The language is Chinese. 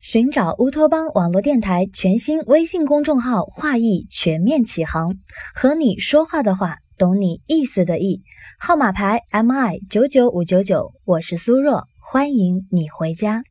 寻找乌托邦网络电台全新微信公众号“画意全面启航”，和你说话的话，懂你意思的意。号码牌 M I 九九五九九，我是苏若，欢迎你回家。